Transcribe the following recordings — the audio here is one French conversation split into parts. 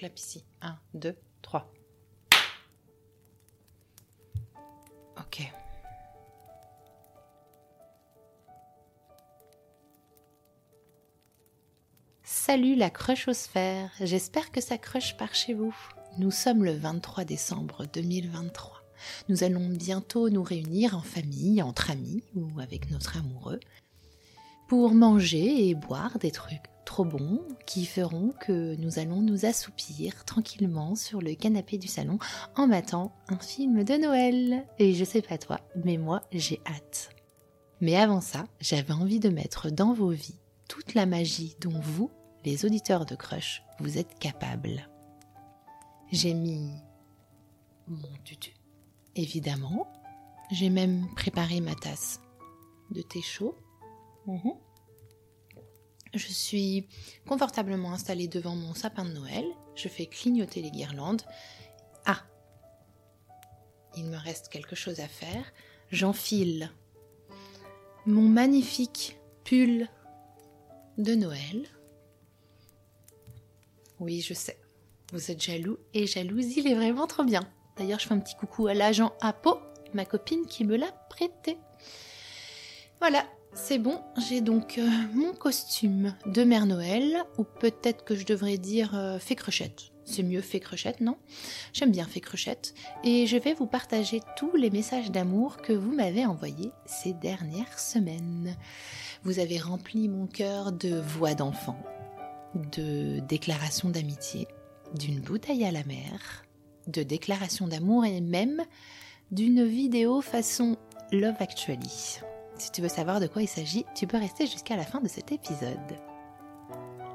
clap ici. 1, 2, 3. Ok. Salut la crushosphère, j'espère que ça crush par chez vous. Nous sommes le 23 décembre 2023. Nous allons bientôt nous réunir en famille, entre amis ou avec notre amoureux pour manger et boire des trucs trop bons qui feront que nous allons nous assoupir tranquillement sur le canapé du salon en matant un film de Noël. Et je sais pas toi, mais moi j'ai hâte. Mais avant ça, j'avais envie de mettre dans vos vies toute la magie dont vous, les auditeurs de Crush, vous êtes capables. J'ai mis mon tutu, évidemment. J'ai même préparé ma tasse de thé chaud. Mhm. Je suis confortablement installée devant mon sapin de Noël. Je fais clignoter les guirlandes. Ah Il me reste quelque chose à faire. J'enfile mon magnifique pull de Noël. Oui, je sais. Vous êtes jaloux et jalouse, il est vraiment trop bien. D'ailleurs, je fais un petit coucou à l'agent Apo, ma copine qui me l'a prêté. Voilà, c'est bon, j'ai donc euh, mon costume de Mère Noël, ou peut-être que je devrais dire euh, fée. C'est mieux fée crochette, non? J'aime bien fée crochette, et je vais vous partager tous les messages d'amour que vous m'avez envoyés ces dernières semaines. Vous avez rempli mon cœur de voix d'enfant, de déclarations d'amitié, d'une bouteille à la mer, de déclarations d'amour et même d'une vidéo façon Love Actually. Si tu veux savoir de quoi il s'agit, tu peux rester jusqu'à la fin de cet épisode.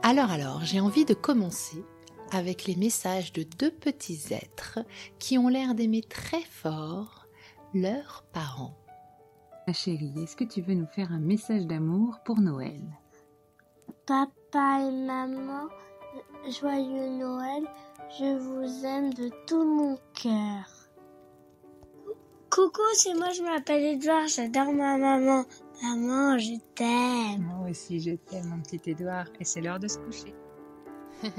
Alors alors, j'ai envie de commencer avec les messages de deux petits êtres qui ont l'air d'aimer très fort leurs parents. Ma chérie, est-ce que tu veux nous faire un message d'amour pour Noël? Papa et maman, joyeux Noël, je vous aime de tout mon cœur. Coucou, c'est moi, je m'appelle Edouard, j'adore ma maman. Maman, je t'aime. Moi aussi, je t'aime, mon petit Edouard, et c'est l'heure de se coucher.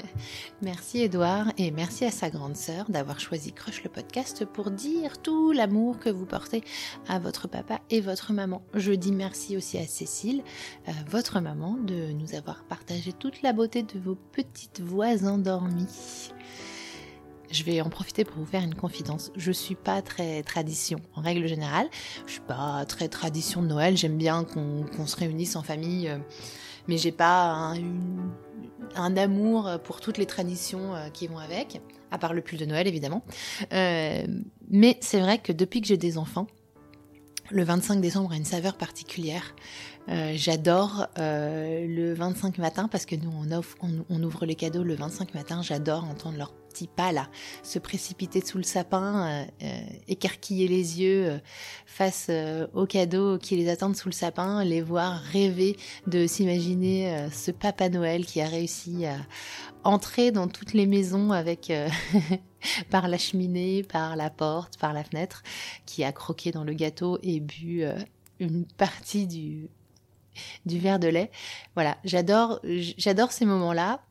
merci Edouard et merci à sa grande sœur d'avoir choisi Crush le podcast pour dire tout l'amour que vous portez à votre papa et votre maman. Je dis merci aussi à Cécile, euh, votre maman, de nous avoir partagé toute la beauté de vos petites voix endormies. Je vais en profiter pour vous faire une confidence. Je suis pas très tradition en règle générale. Je suis pas très tradition de Noël. J'aime bien qu'on se réunisse en famille, euh, mais j'ai pas un, amour pour toutes les traditions euh, qui vont avec, à part le pull de Noël évidemment. Euh, mais c'est vrai que depuis que j'ai des enfants, le 25 décembre a une saveur particulière. J'adore le 25 matin parce que nous on, on, ouvre les cadeaux le 25 matin. J'adore entendre leurs petits pas là se précipiter sous le sapin, euh, écarquiller les yeux face aux cadeaux qui les attendent sous le sapin, les voir rêver de s'imaginer ce Papa Noël qui a réussi à entrer dans toutes les maisons avec par la cheminée, par la porte, par la fenêtre, qui a croqué dans le gâteau et bu euh, une partie du, du verre de lait. Voilà, j'adore, j'adore ces moments-là.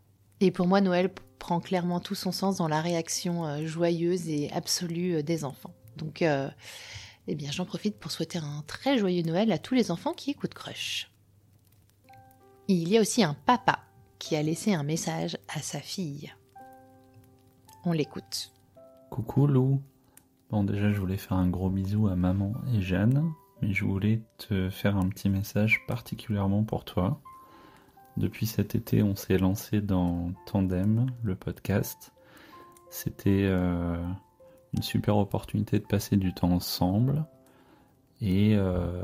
Et pour moi, Noël prend clairement tout son sens dans la réaction euh, joyeuse et absolue euh, des enfants. Donc, eh bien, j'en profite pour souhaiter un très joyeux Noël à tous les enfants qui écoutent Crush. Il y a aussi un papa qui a laissé un message à sa fille. On l'écoute. Coucou Lou. Bon déjà je voulais faire un gros bisou à maman et Jeanne, mais je voulais te faire un petit message particulièrement pour toi. Depuis cet été on s'est lancé dans Tandem, le podcast. C'était euh, une super opportunité de passer du temps ensemble et euh,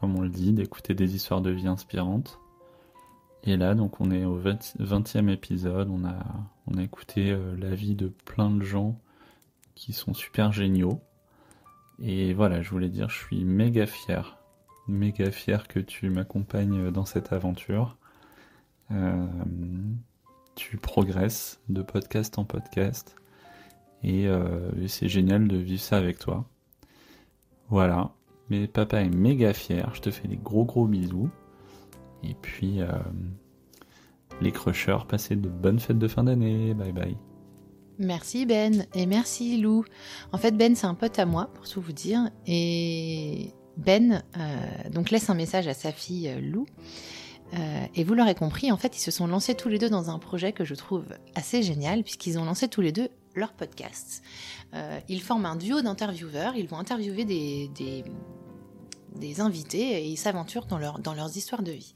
comme on le dit, d'écouter des histoires de vie inspirantes. Et là, donc, on est au 20e épisode. On a, on a écouté euh, la vie de plein de gens qui sont super géniaux. Et voilà, je voulais dire, je suis méga fier. Méga fier que tu m'accompagnes dans cette aventure. Euh, tu progresses de podcast en podcast. Et, euh, et c'est génial de vivre ça avec toi. Voilà. Mais papa est méga fier. Je te fais des gros gros bisous. Et puis, euh, les crushers, passez de bonnes fêtes de fin d'année. Bye bye. Merci Ben et merci Lou. En fait Ben c'est un pote à moi pour tout vous dire et Ben donc laisse un message à sa fille Lou euh, et vous l'aurez compris en fait ils se sont lancés tous les deux dans un projet que je trouve assez génial puisqu'ils ont lancé tous les deux leur podcast. ils forment un duo d'intervieweurs, ils vont interviewer des, des, invités et ils s'aventurent dans, leur, dans leurs histoires de vie.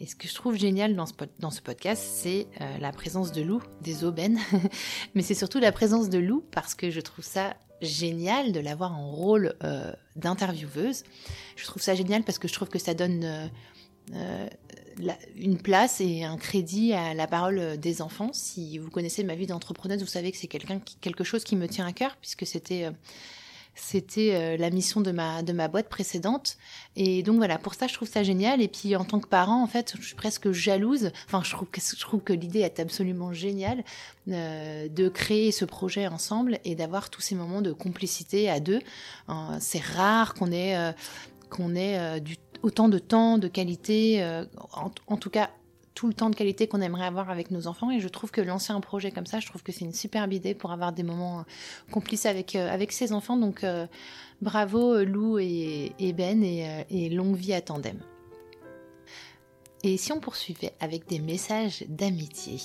Et ce que je trouve génial dans ce, dans ce podcast, c'est euh, la présence de Lou, des aubaines, mais c'est surtout la présence de Lou parce que je trouve ça génial de l'avoir en rôle euh, d'intervieweuse. Je trouve ça génial parce que je trouve que ça donne euh, une place et un crédit à la parole des enfants. Si vous connaissez ma vie d'entrepreneuse, vous savez que c'est quelque chose qui me tient à cœur puisque c'était c'était euh, la mission de ma, de ma boîte précédente. Et donc voilà, pour ça, je trouve ça génial. Et puis en tant que parent, en fait, je suis presque jalouse. Enfin, je trouve que, je trouve que l'idée est absolument géniale euh, de créer ce projet ensemble et d'avoir tous ces moments de complicité à deux. Euh, c'est rare qu'on ait, euh, qu'on ait euh, du, autant de temps, de qualité, euh, en, tout cas tout le temps de qualité qu'on aimerait avoir avec nos enfants. Et je trouve que lancer un projet comme ça, je trouve que c'est une superbe idée pour avoir des moments euh, complices avec, euh, avec ses enfants. Donc bravo Lou et, Ben et, longue vie à tandem. Et si on poursuivait avec des messages d'amitié?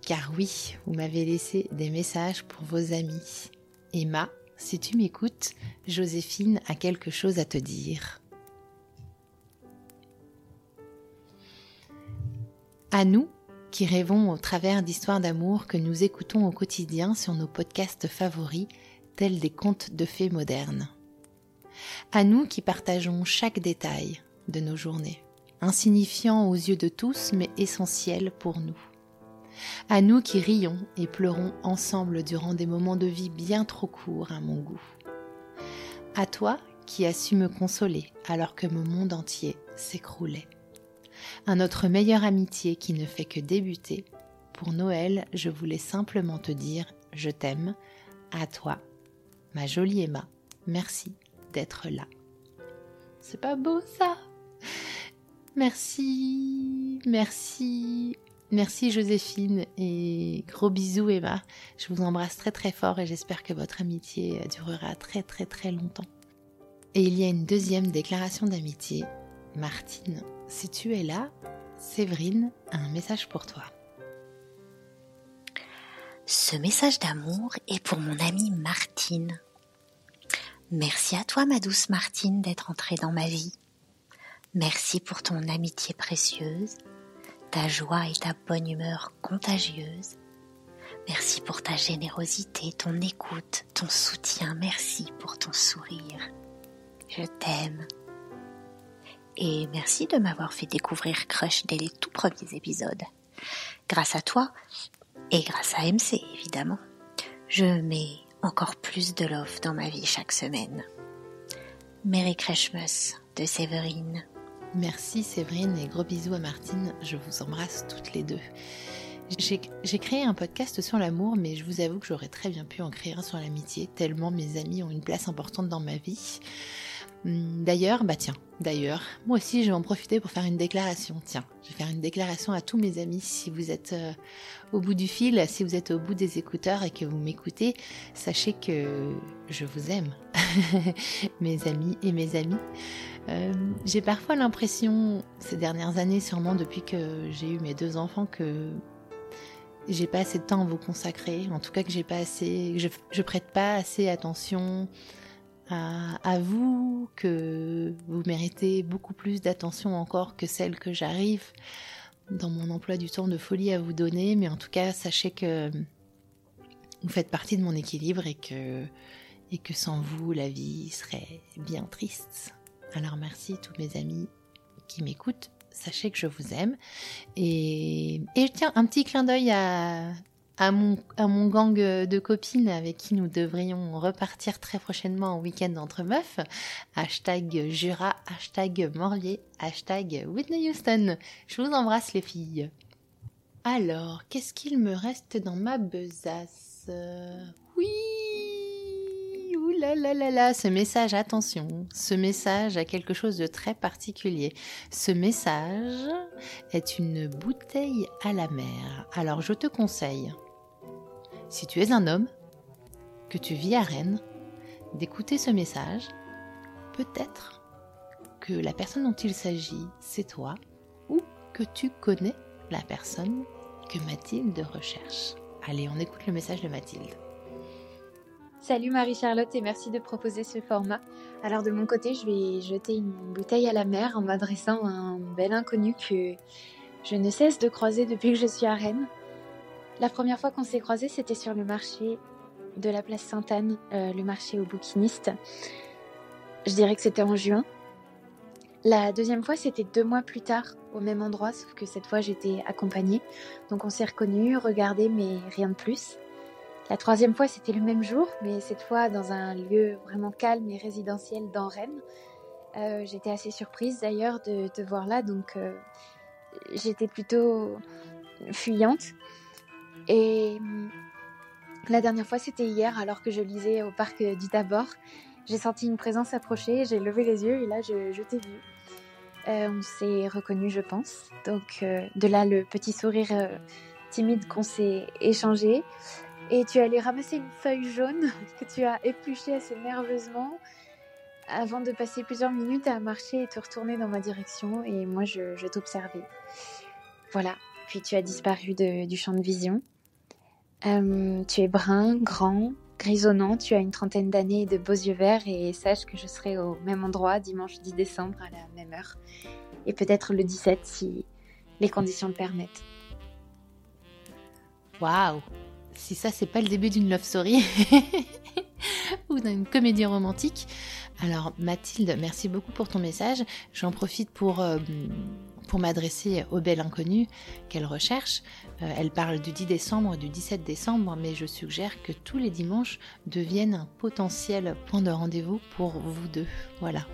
Car oui, vous m'avez laissé des messages pour vos amis. Emma, si tu m'écoutes, Joséphine a quelque chose à te dire. À nous qui rêvons au travers d'histoires d'amour que nous écoutons au quotidien sur nos podcasts favoris, tels des contes de fées modernes. À nous qui partageons chaque détail de nos journées, insignifiant aux yeux de tous mais essentiel pour nous. À nous qui rions et pleurons ensemble durant des moments de vie bien trop courts à mon goût. À toi qui as su me consoler alors que mon monde entier s'écroulait. À notre meilleure amitié qui ne fait que débuter, pour Noël, je voulais simplement te dire je t'aime, à toi, ma jolie Emma, merci d'être là. C'est pas beau ça? Merci, merci, merci Joséphine et gros bisous Emma. Je vous embrasse très très fort et j'espère que votre amitié durera très très très longtemps. Et il y a une deuxième déclaration d'amitié. Martine, si tu es là, Séverine a un message pour toi. Ce message d'amour est pour mon amie Martine. Merci à toi, ma douce Martine, d'être entrée dans ma vie. Merci pour ton amitié précieuse, ta joie et ta bonne humeur contagieuse. Merci pour ta générosité, ton écoute, ton soutien. Merci pour ton sourire. Je t'aime. Et merci de m'avoir fait découvrir Crush dès les tout premiers épisodes. Grâce à toi, et grâce à MC évidemment, je mets encore plus de love dans ma vie chaque semaine. Merry Christmas de Séverine. Merci Séverine et gros bisous à Martine, je vous embrasse toutes les deux. J'ai créé un podcast sur l'amour, mais je vous avoue que j'aurais très bien pu en créer un sur l'amitié, tellement mes amis ont une place importante dans ma vie. Hum, d'ailleurs, bah tiens, d'ailleurs, moi aussi je vais en profiter pour faire une déclaration. Tiens, je vais faire une déclaration à tous mes amis. Si vous êtes euh, au bout du fil, si vous êtes au bout des écouteurs et que vous m'écoutez, sachez que je vous aime, mes amis et mes amis. Euh, j'ai parfois l'impression, ces dernières années, sûrement depuis que j'ai eu mes deux enfants, que j'ai pas assez de temps à vous consacrer. En tout cas, que j'ai pas assez, je, prête pas assez attention à, vous, que vous méritez beaucoup plus d'attention encore que celle que j'arrive dans mon emploi du temps de folie à vous donner. Mais en tout cas, sachez que vous faites partie de mon équilibre et que sans vous, la vie serait bien triste. Alors merci tous mes amis qui m'écoutent. Sachez que je vous aime. Et, et tiens, un petit clin d'œil à, mon, gang de copines avec qui nous devrions repartir très prochainement en week-end entre meufs. Hashtag Jura, hashtag Morlier, hashtag Whitney Houston. Je vous embrasse les filles. Alors, qu'est-ce qu'il me reste dans ma besace? Ce message, attention, ce message a quelque chose de très particulier. Ce message est une bouteille à la mer. Alors, je te conseille si tu es un homme, que tu vis à Rennes, d'écouter ce message, peut-être que la personne dont il s'agit, c'est toi, ou que tu connais la personne que Mathilde recherche. Allez, on écoute le message de Mathilde. Salut Marie-Charlotte et merci de proposer ce format. Alors de mon côté, je vais jeter une bouteille à la mer en m'adressant à un bel inconnu que je ne cesse de croiser depuis que je suis à Rennes. La première fois qu'on s'est croisés, c'était sur le marché de la place Sainte-Anne, euh, le marché aux bouquinistes. Je dirais que c'était en juin. La deuxième fois, c'était deux mois plus tard, au même endroit, sauf que cette fois, j'étais accompagnée. Donc on s'est reconnus, regardés, mais rien de plus. La troisième fois, c'était le même jour, mais cette fois dans un lieu vraiment calme et résidentiel dans Rennes. Euh, j'étais assez surprise d'ailleurs de te voir là, donc euh, j'étais plutôt fuyante. Et hum, la dernière fois, c'était hier, alors que je lisais au parc du Tabor. J'ai senti une présence approcher, j'ai levé les yeux et là, je, t'ai vu. Euh, on s'est reconnu, je pense. Donc, de là, le petit sourire timide qu'on s'est échangé. Et tu es allé ramasser une feuille jaune que tu as épluchée assez nerveusement avant de passer plusieurs minutes à marcher et te retourner dans ma direction. Et moi, je, t'observais. Voilà. Puis tu as disparu du champ de vision. Euh, tu es brun, grand, grisonnant. Tu as une trentaine d'années et de beaux yeux verts. Et sache que je serai au même endroit dimanche 10 décembre à la même heure. Et peut-être le 17 si les conditions le permettent. Waouh si ça c'est pas le début d'une love story ou d'une comédie romantique. Alors Mathilde, merci beaucoup pour ton message. J'en profite pour, euh, m'adresser au bel inconnu qu'elle recherche. Euh, elle parle du 10 décembre, du 17 décembre, mais je suggère que tous les dimanches deviennent un potentiel point de rendez-vous pour vous deux. Voilà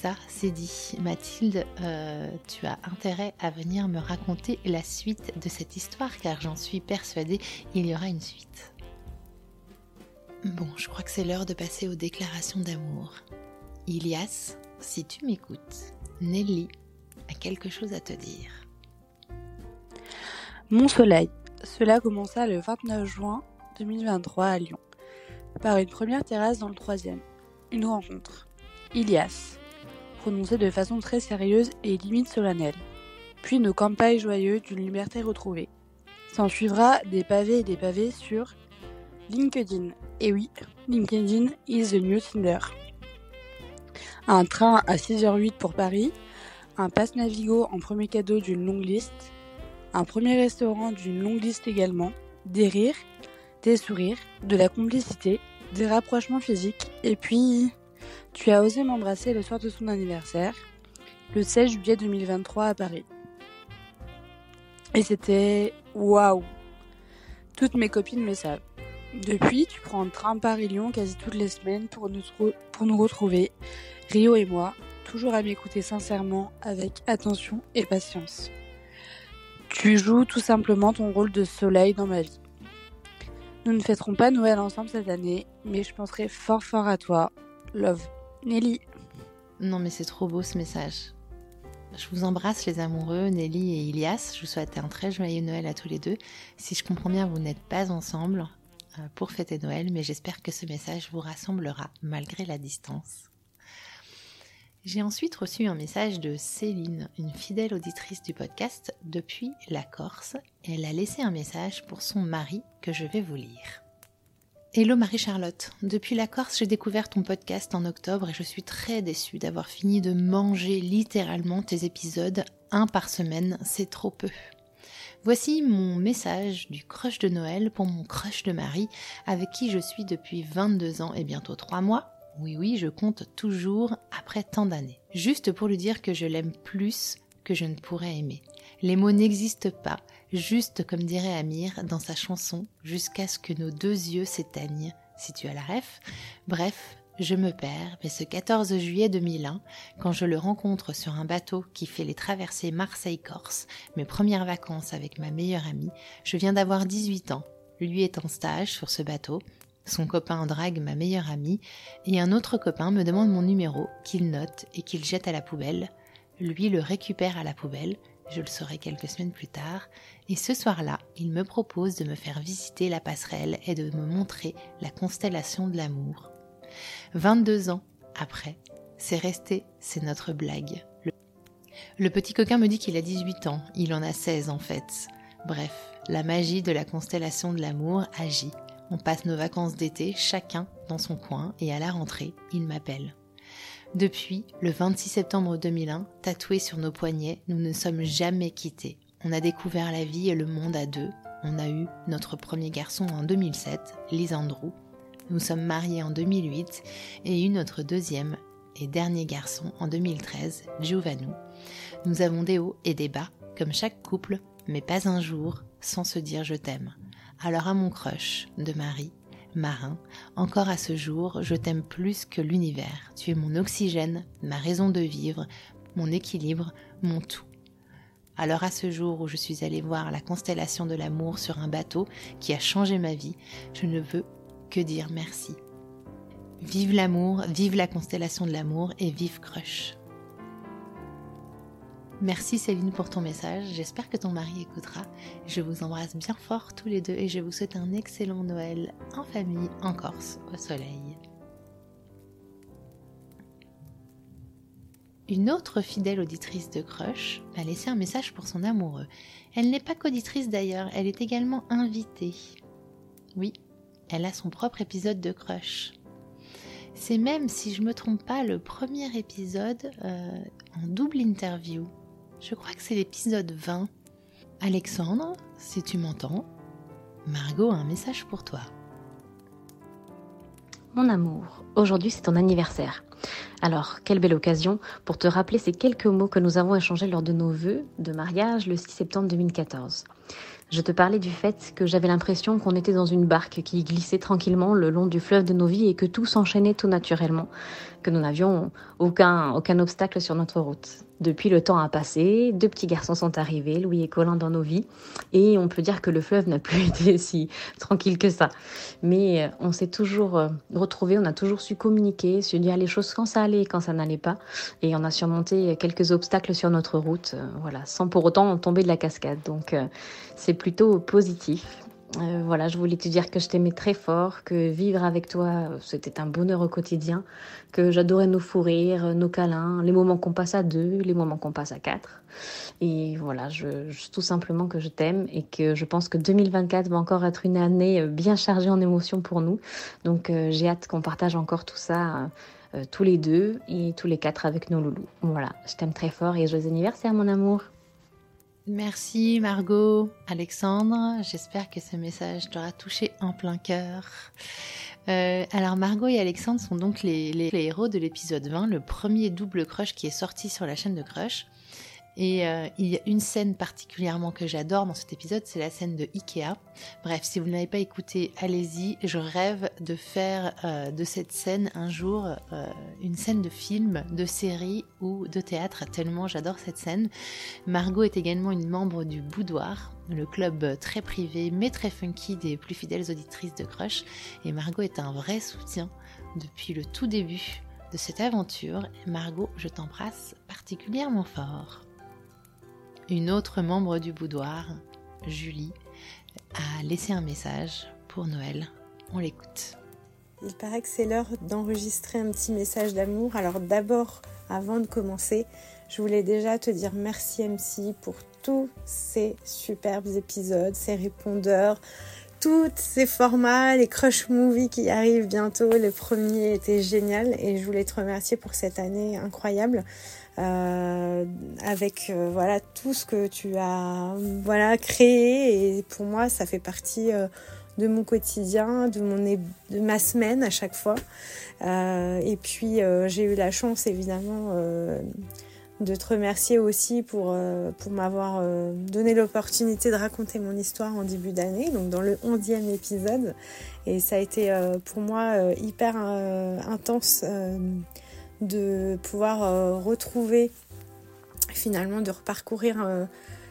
ça, c'est dit. Mathilde, euh, tu as intérêt à venir me raconter la suite de cette histoire car j'en suis persuadée, il y aura une suite. Bon, je crois que c'est l'heure de passer aux déclarations d'amour. Ilias, si tu m'écoutes, Nelly a quelque chose à te dire. Mon soleil, cela commença le 29 juin 2023 à Lyon, par une première terrasse dans le troisième. Une rencontre. Ilias, prononcé de façon très sérieuse et limite solennelle. Puis nos campagnes joyeuses d'une liberté retrouvée. S'en suivra des pavés et des pavés sur LinkedIn. Et oui, LinkedIn is the new Tinder. Un train à 6h08 pour Paris, un pass Navigo en premier cadeau d'une longue liste, un premier restaurant d'une longue liste également, des rires, des sourires, de la complicité, des rapprochements physiques, et puis tu as osé m'embrasser le soir de son anniversaire, le 16 juillet 2023 à Paris. Et c'était waouh Toutes mes copines le savent. Depuis, tu prends le train Paris-Lyon quasi toutes les semaines pour nous, pour nous retrouver, Rio et moi, toujours à m'écouter sincèrement, avec attention et patience. Tu joues tout simplement ton rôle de soleil dans ma vie. Nous ne fêterons pas Noël ensemble cette année, mais je penserai fort fort à toi. Love. Nelly. Non mais c'est trop beau ce message. Je vous embrasse les amoureux, Nelly et Ilias. Je vous souhaite un très joyeux Noël à tous les deux. Si je comprends bien, vous n'êtes pas ensemble euh, pour fêter Noël, mais j'espère que ce message vous rassemblera malgré la distance. J'ai ensuite reçu un message de Céline, une fidèle auditrice du podcast depuis la Corse. Elle a laissé un message pour son mari que je vais vous lire. Hello Marie-Charlotte. Depuis la Corse, j'ai découvert ton podcast en octobre et je suis très déçue d'avoir fini de manger littéralement tes épisodes, un par semaine, c'est trop peu. Voici mon message du crush de Noël pour mon crush de Marie, avec qui je suis depuis 22 ans et bientôt 3 mois. Oui, oui, je compte toujours après tant d'années. Juste pour lui dire que je l'aime plus que je ne pourrais aimer. Les mots n'existent pas, juste comme dirait Amir dans sa chanson Jusqu'à ce que nos deux yeux s'éteignent, si tu as la ref. Bref, je me perds, mais ce 14 juillet 2001, quand je le rencontre sur un bateau qui fait les traversées Marseille-Corse, mes premières vacances avec ma meilleure amie, je viens d'avoir 18 ans. Lui est en stage sur ce bateau, son copain drague ma meilleure amie, et un autre copain me demande mon numéro, qu'il note et qu'il jette à la poubelle. Lui le récupère à la poubelle, je le saurai quelques semaines plus tard, et ce soir-là, il me propose de me faire visiter la passerelle et de me montrer la constellation de l'amour. 22 ans après, c'est resté, c'est notre blague. Le... petit coquin me dit qu'il a 18 ans, il en a 16 en fait. Bref, la magie de la constellation de l'amour agit. On passe nos vacances d'été chacun dans son coin et à la rentrée, il m'appelle. Depuis le 26 septembre 2001, tatoué sur nos poignets, nous ne sommes jamais quittés. On a découvert la vie et le monde à deux. On a eu notre premier garçon en 2007, Lisandro. Nous sommes mariés en 2008 et eu notre deuxième et dernier garçon en 2013, Giovanni. Nous avons des hauts et des bas, comme chaque couple, mais pas un jour sans se dire je t'aime. Alors à mon crush de Marie, marin, encore à ce jour, je t'aime plus que l'univers. Tu es mon oxygène, ma raison de vivre, mon équilibre, mon tout. Alors à ce jour où je suis allée voir la constellation de l'amour sur un bateau qui a changé ma vie, je ne veux que dire merci. Vive l'amour, vive la constellation de l'amour et vive Crush. Merci Céline pour ton message, j'espère que ton mari écoutera. Je vous embrasse bien fort tous les deux et je vous souhaite un excellent Noël en famille en Corse au soleil. Une autre fidèle auditrice de Crush a laissé un message pour son amoureux. Elle n'est pas qu'auditrice d'ailleurs, elle est également invitée. Oui, elle a son propre épisode de Crush. C'est même, si je me trompe pas, le premier épisode euh, en double interview. Je crois que c'est l'épisode 20. Alexandre, si tu m'entends, Margot a un message pour toi. Mon amour, aujourd'hui c'est ton anniversaire. Alors, quelle belle occasion pour te rappeler ces quelques mots que nous avons échangés lors de nos vœux de mariage le 6 septembre 2014. Je te parlais du fait que j'avais l'impression qu'on était dans une barque qui glissait tranquillement le long du fleuve de nos vies et que tout s'enchaînait tout naturellement, que nous n'avions aucun, aucun obstacle sur notre route. Depuis, le temps a passé, deux petits garçons sont arrivés, Louis et Colin, dans nos vies, et on peut dire que le fleuve n'a plus été si tranquille que ça. Mais euh, on s'est toujours euh, retrouvés, on a toujours su communiquer, se dire les choses quand ça allait et quand ça n'allait pas, et on a surmonté quelques obstacles sur notre route, euh, voilà, sans pour autant tomber de la cascade. Donc c'est plutôt positif. Euh, voilà, je voulais te dire que je t'aimais très fort, que vivre avec toi, c'était un bonheur au quotidien, que j'adorais nos fous rires, nos câlins, les moments qu'on passe à deux, les moments qu'on passe à quatre. Et voilà, tout simplement que je t'aime et que je pense que 2024 va encore être une année bien chargée en émotions pour nous. Donc euh, j'ai hâte qu'on partage encore tout ça. Euh, tous les deux et tous les quatre avec nos loulous. Voilà, je t'aime très fort et joyeux anniversaire mon amour. Merci Margot, Alexandre. J'espère que ce message t'aura touché en plein cœur. Euh, alors Margot et Alexandre sont donc les, les héros de l'épisode 20, le premier double crush qui est sorti sur la chaîne de Crush. Et euh, il y a une scène particulièrement que j'adore dans cet épisode, c'est la scène de Ikea. Bref, si vous ne l'avez pas écouté, allez-y. Je rêve de faire euh, de cette scène un jour euh, une scène de film, de série ou de théâtre, tellement j'adore cette scène. Margot est également une membre du Boudoir, le club très privé mais très funky des plus fidèles auditrices de Crush. Et Margot est un vrai soutien depuis le tout début de cette aventure. Margot, je t'embrasse particulièrement fort. Une autre membre du boudoir, Julie, a laissé un message pour Noël. On l'écoute. Il paraît que c'est l'heure d'enregistrer un petit message d'amour. Alors d'abord, avant de commencer, je voulais déjà te dire merci MC pour tous ces superbes épisodes, ces répondeurs, tous ces formats, les crush movies qui arrivent bientôt. Le premier était génial et je voulais te remercier pour cette année incroyable. Euh, avec euh, voilà tout ce que tu as voilà créé et pour moi ça fait partie euh, de mon quotidien, de mon de ma semaine à chaque fois. et puis j'ai eu la chance évidemment de te remercier aussi pour, pour m'avoir donné l'opportunité de raconter mon histoire en début d'année, donc dans le onzième épisode. Et ça a été pour moi hyper intense de pouvoir euh, retrouver finalement de reparcourir euh,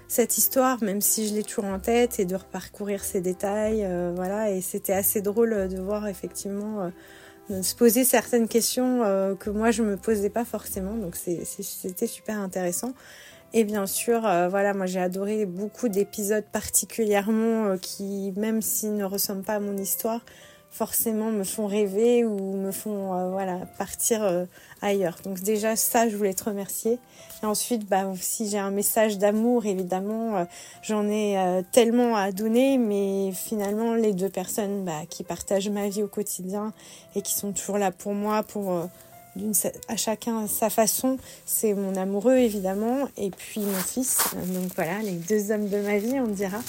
cette histoire, même si je l'ai toujours en tête, et de reparcourir ces détails, euh, voilà. Et c'était assez drôle de voir effectivement se poser certaines questions que moi je me posais pas forcément, donc c'était super intéressant. Et bien sûr, voilà, moi j'ai adoré beaucoup d'épisodes particulièrement qui, même s'ils ne ressemblent pas à mon histoire, forcément me font rêver ou me font euh, voilà partir ailleurs. Donc déjà ça, je voulais te remercier. Et ensuite, bah, si j'ai un message d'amour, évidemment, j'en ai tellement à donner, mais finalement les deux personnes bah, qui partagent ma vie au quotidien et qui sont toujours là pour moi, pour à chacun sa façon. C'est mon amoureux évidemment et puis mon fils. Donc voilà, les deux hommes de ma vie, on dira.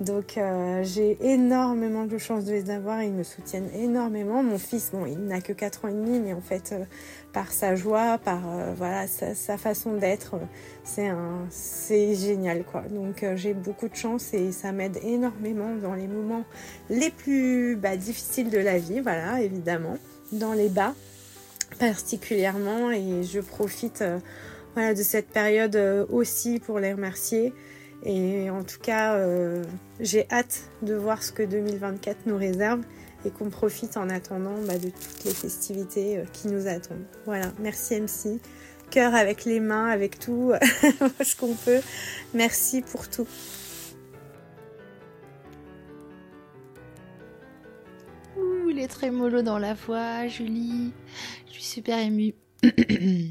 Donc euh, j'ai énormément de chance de les avoir. Ils me soutiennent énormément. Mon fils, bon, il n'a que 4 ans et demi, mais en fait, euh, par sa joie, par euh, voilà sa, façon d'être, c'est génial quoi. Donc j'ai beaucoup de chance et ça m'aide énormément dans les moments les plus bah, difficiles de la vie. Voilà, évidemment, dans les bas particulièrement et je profite euh, voilà, de cette période euh, aussi pour les remercier. Et en tout cas, euh, j'ai hâte de voir ce que 2024 nous réserve et qu'on profite en attendant bah, de toutes les festivités qui nous attendent. Voilà, merci MC. Cœur avec les mains, avec tout, ce qu'on peut. Merci pour tout. Ouh, très mollo dans la voix, Julie super émue. je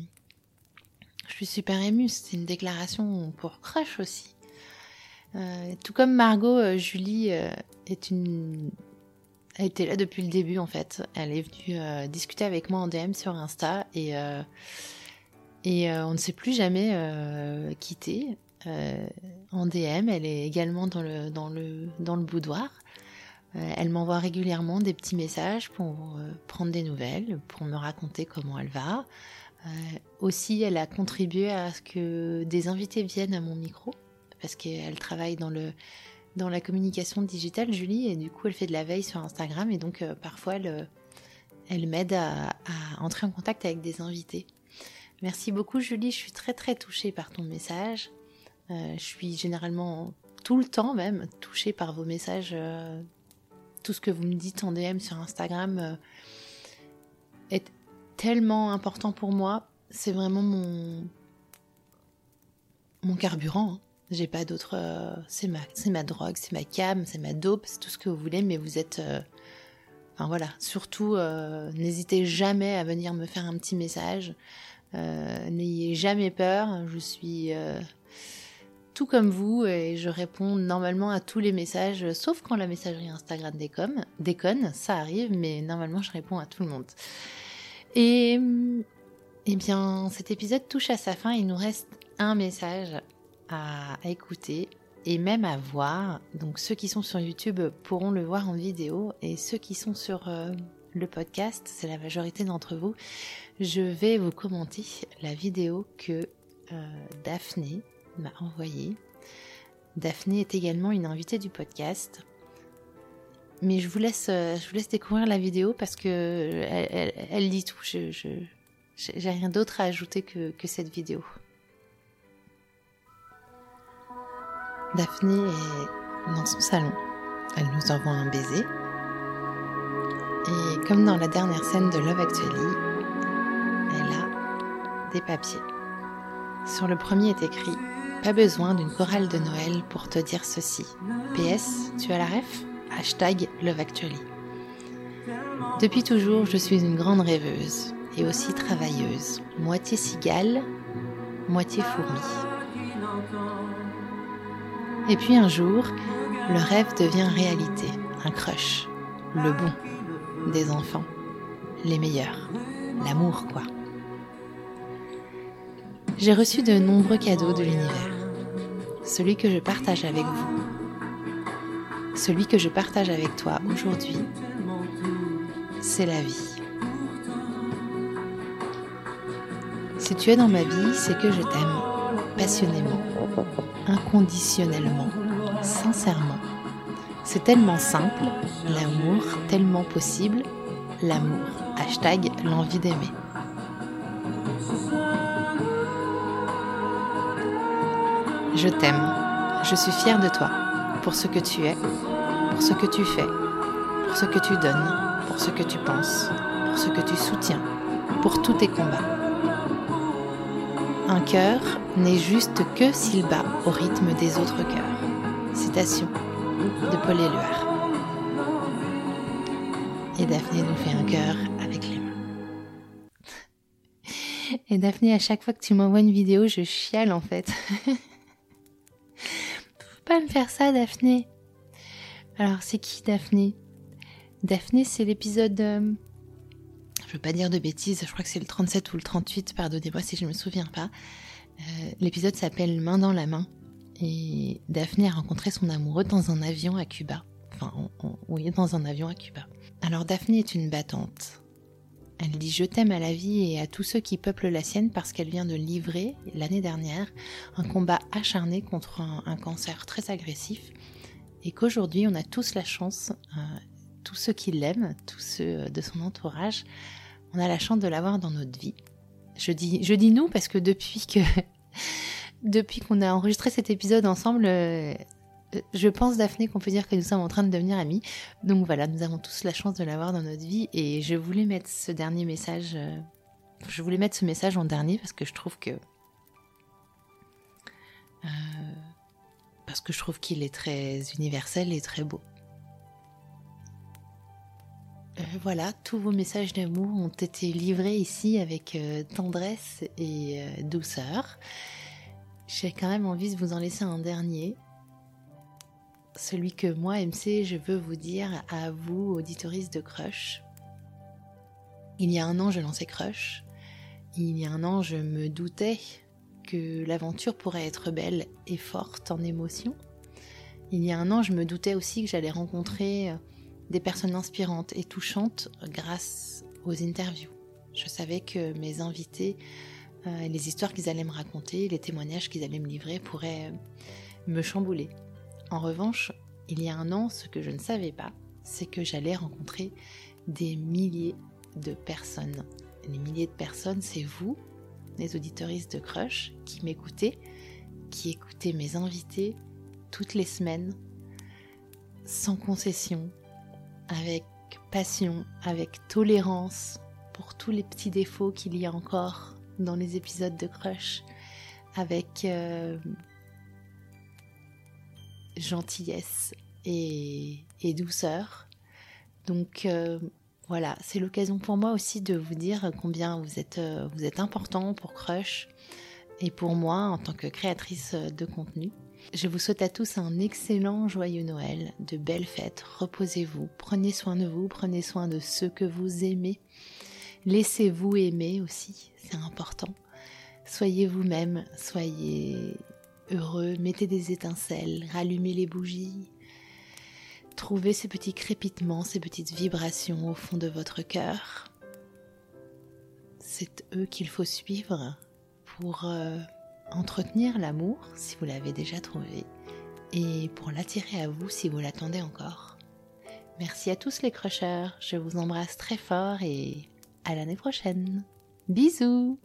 suis super émue. C'est une déclaration pour Crush aussi. Euh, tout comme Margot, euh, Julie euh, est une a là depuis le début en fait. Elle est venue discuter avec moi en DM sur Insta et et on ne s'est plus jamais quitté. en DM, elle est également dans le dans le dans le boudoir. Euh, elle m'envoie régulièrement des petits messages pour euh, prendre des nouvelles, pour me raconter comment elle va. Euh, aussi, elle a contribué à ce que des invités viennent à mon micro, parce qu'elle travaille dans, la communication digitale, Julie, et du coup, elle fait de la veille sur Instagram, et donc parfois, elle, m'aide à, entrer en contact avec des invités. Merci beaucoup, Julie, je suis très très touchée par ton message. je suis généralement tout le temps même touchée par vos messages tout ce que vous me dites en DM sur Instagram euh, est tellement important pour moi. C'est vraiment mon mon carburant. Hein. J'ai pas d'autre. Euh, c'est ma c'est ma drogue, c'est ma cam, c'est ma dope, c'est tout ce que vous voulez. Mais vous êtes. Euh, enfin voilà. Surtout, n'hésitez jamais à venir me faire un petit message. N'ayez jamais peur. Je suis tout comme vous et je réponds normalement à tous les messages, sauf quand la messagerie Instagram déconne, ça arrive, mais normalement je réponds à tout le monde. Et eh bien, cet épisode touche à sa fin. Il nous reste un message à, écouter et même à voir. Donc ceux qui sont sur YouTube pourront le voir en vidéo et ceux qui sont sur euh, le podcast, c'est la majorité d'entre vous, je vais vous commenter la vidéo que euh, Daphné m'a envoyé. Daphné est également une invitée du podcast. Mais je vous laisse, euh, je vous laisse découvrir la vidéo parce que elle, dit tout. Je, j'ai rien d'autre à ajouter que, que cette vidéo. Daphné est dans son salon. Elle nous envoie un baiser. Et comme dans la dernière scène de Love Actually, elle a des papiers. Sur le premier est écrit pas besoin d'une chorale de Noël pour te dire ceci. PS, tu as la ref? Hashtag Love Actually. Depuis toujours, je suis une grande rêveuse et aussi travailleuse, moitié cigale, moitié fourmi. Et puis un jour, le rêve devient réalité, un crush, le bon, des enfants, les meilleurs, l'amour quoi j'ai reçu de nombreux cadeaux de l'univers. Celui que je partage avec vous, celui que je partage avec toi aujourd'hui, c'est la vie. Si tu es dans ma vie, c'est que je t'aime passionnément, inconditionnellement, sincèrement. C'est tellement simple, l'amour tellement possible, l'amour. Hashtag l'envie d'aimer. Je t'aime. Je suis fière de toi, pour ce que tu es, pour ce que tu fais, pour ce que tu donnes, pour ce que tu penses, pour ce que tu soutiens, pour tous tes combats. Un cœur n'est juste que s'il bat au rythme des autres cœurs. Citation de Paul Éluard. Et Daphné nous fait un cœur avec les mains. Et Daphné, à chaque fois que tu m'envoies une vidéo, je chiale en fait. Pas me faire ça, Daphné. Alors, c'est qui Daphné? Daphné, c'est l'épisode. Euh, je veux pas dire de bêtises, je crois que c'est le 37 ou le 38, pardonnez-moi si je me souviens pas. Euh, l'épisode s'appelle Main dans la main. Et Daphné a rencontré son amoureux dans un avion à Cuba. Enfin, oui, dans un avion à Cuba. Alors Daphné est une battante. Elle dit je t'aime à la vie et à tous ceux qui peuplent la sienne parce qu'elle vient de livrer l'année dernière un combat acharné contre un, cancer très agressif et qu'aujourd'hui on a tous la chance, euh, tous ceux qui l'aiment, tous ceux de son entourage, on a la chance de l'avoir dans notre vie. Je dis, je dis nous parce que depuis que depuis qu'on a enregistré cet épisode ensemble, euh, je pense, Daphné, qu'on peut dire que nous sommes en train de devenir amis. Donc voilà, nous avons tous la chance de l'avoir dans notre vie. Et je voulais mettre ce dernier message. Euh, je voulais mettre ce message en dernier parce que je trouve que. Euh, parce que je trouve qu'il est très universel et très beau. Euh, voilà, tous vos messages d'amour ont été livrés ici avec tendresse et douceur. J'ai quand même envie de vous en laisser un dernier celui que moi, MC, je veux vous dire à vous, auditoristes de Crush. Il y a un an, je lançais Crush. Il y a un an, je me doutais que l'aventure pourrait être belle et forte en émotion. Il y a un an, je me doutais aussi que j'allais rencontrer des personnes inspirantes et touchantes grâce aux interviews. Je savais que mes invités, euh, les histoires qu'ils allaient me raconter, les témoignages qu'ils allaient me livrer pourraient me chambouler. En revanche, il y a un an, ce que je ne savais pas, c'est que j'allais rencontrer des milliers de personnes. Les milliers de personnes, c'est vous, les auditoristes de Crush, qui m'écoutez, qui écoutez mes invités toutes les semaines, sans concession, avec passion, avec tolérance pour tous les petits défauts qu'il y a encore dans les épisodes de Crush, avec euh, gentillesse et, douceur. Donc euh, voilà, c'est l'occasion pour moi aussi de vous dire combien vous êtes, euh, vous êtes important pour Crush et pour moi en tant que créatrice de contenu. Je vous souhaite à tous un excellent joyeux Noël, de belles fêtes, reposez-vous, prenez soin de vous, prenez soin de ceux que vous aimez, laissez-vous aimer aussi, c'est important. Soyez vous-même, soyez heureux, mettez des étincelles, rallumez les bougies, trouvez ces petits crépitements, ces petites vibrations au fond de votre cœur. C'est eux qu'il faut suivre pour euh, entretenir l'amour si vous l'avez déjà trouvé et pour l'attirer à vous si vous l'attendez encore. Merci à tous les crocheurs, je vous embrasse très fort et à l'année prochaine. Bisous